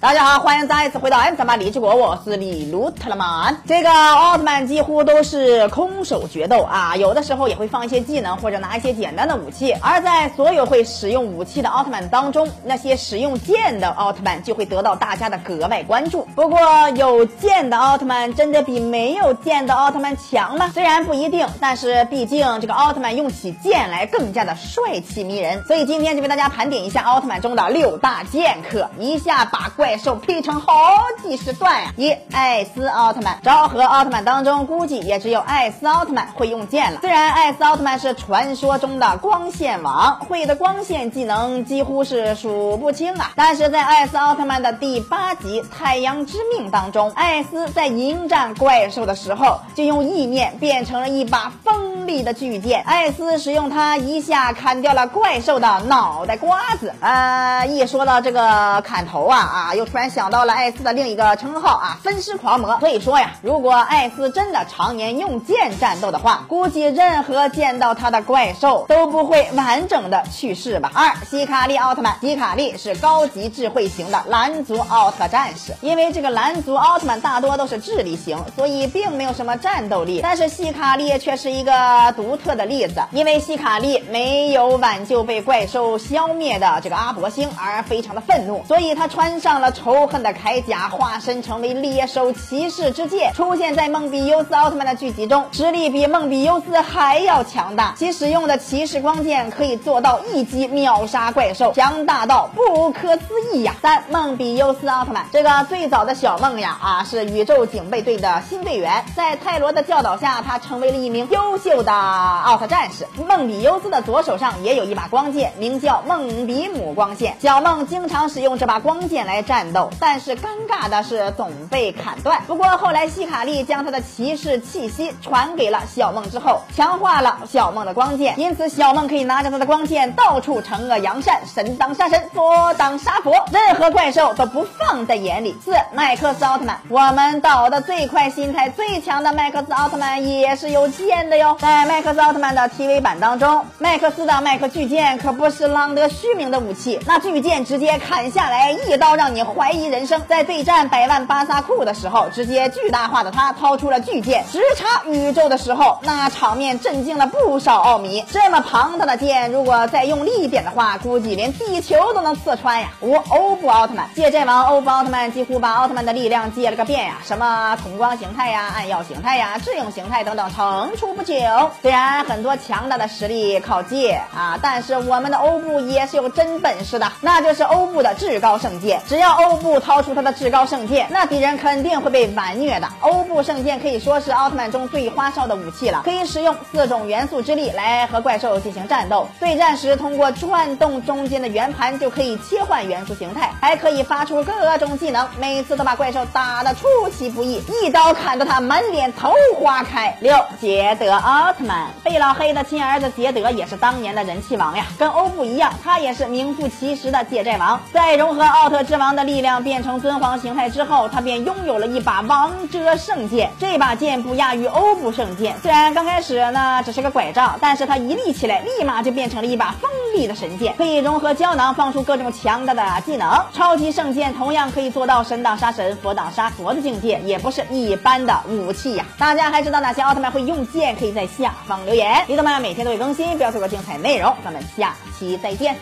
大家好，欢迎再次回到 M 三八李志国，我是李卢特曼。这个奥特曼几乎都是空手决斗啊，有的时候也会放一些技能或者拿一些简单的武器。而在所有会使用武器的奥特曼当中，那些使用剑的奥特曼就会得到大家的格外关注。不过，有剑的奥特曼真的比没有剑的奥特曼强吗？虽然不一定，但是毕竟这个奥特曼用起剑来更加的帅气迷人。所以今天就为大家盘点一下奥特曼中的六大剑客，一下把怪。怪兽劈成好几十段呀！一艾斯奥特曼，昭和奥特曼当中估计也只有艾斯奥特曼会用剑了。虽然艾斯奥特曼是传说中的光线王，会的光线技能几乎是数不清啊，但是在艾斯奥特曼的第八集《太阳之命》当中，艾斯在迎战怪兽的时候，就用意念变成了一把锋利的巨剑。艾斯使用它一下砍掉了怪兽的脑袋瓜子。呃，一说到这个砍头啊啊！又突然想到了艾斯的另一个称号啊，分尸狂魔。所以说呀，如果艾斯真的常年用剑战斗的话，估计任何见到他的怪兽都不会完整的去世吧。二，希卡利奥特曼，希卡利是高级智慧型的蓝族奥特战士。因为这个蓝族奥特曼大多都是智力型，所以并没有什么战斗力。但是希卡利却是一个独特的例子，因为希卡利没有挽救被怪兽消灭的这个阿伯星而非常的愤怒，所以他穿上了。仇恨的铠甲化身成为猎手骑士之剑，出现在梦比优斯奥特曼的剧集中，实力比梦比优斯还要强大。其使用的骑士光剑可以做到一击秒杀怪兽，强大到不可思议呀！三梦比优斯奥特曼，这个最早的小梦呀啊，是宇宙警备队的新队员，在泰罗的教导下，他成为了一名优秀的奥特战士。梦比优斯的左手上也有一把光剑，名叫梦比姆光线。小梦经常使用这把光剑来战。斗，但是尴尬的是总被砍断。不过后来希卡利将他的骑士气息传给了小梦之后，强化了小梦的光剑，因此小梦可以拿着他的光剑到处惩恶扬善，神当杀神，佛当杀佛，任何怪兽都不放在眼里。四麦克斯奥特曼，我们岛的最快、心态最强的麦克斯奥特曼也是有剑的哟。在麦克斯奥特曼的 TV 版当中，麦克斯的麦克巨剑可不是浪得虚名的武器，那巨剑直接砍下来，一刀让你。怀疑人生，在对战百万巴萨库的时候，直接巨大化的他掏出了巨剑，直插宇宙的时候，那场面震惊了不少奥迷。这么庞大的剑，如果再用力一点的话，估计连地球都能刺穿呀！五欧布奥特曼，借阵王欧布奥特曼几乎把奥特曼的力量借了个遍呀，什么瞳光形态呀、暗耀形态呀、智影形态等等，层出不穷。虽然很多强大的实力靠借啊，但是我们的欧布也是有真本事的，那就是欧布的至高圣剑，只要。欧布掏出他的至高圣剑，那敌人肯定会被完虐的。欧布圣剑可以说是奥特曼中最花哨的武器了，可以使用四种元素之力来和怪兽进行战斗。对战时，通过转动中间的圆盘就可以切换元素形态，还可以发出各种技能，每次都把怪兽打得出其不意，一刀砍得他满脸桃花开。六杰德奥奥特曼，贝老黑的亲儿子杰德也是当年的人气王呀，跟欧布一样，他也是名副其实的借债王，在融合奥特之王的。力量变成尊皇形态之后，他便拥有了一把王者圣剑。这把剑不亚于欧布圣剑，虽然刚开始呢只是个拐杖，但是它一立起来，立马就变成了一把锋利的神剑，可以融合胶囊，放出各种强大的技能。超级圣剑同样可以做到神挡杀神，佛挡杀佛的境界，也不是一般的武器呀。大家还知道哪些奥特曼会用剑？可以在下方留言。李德曼每天都会更新，不要错过精彩内容。咱们下期再见。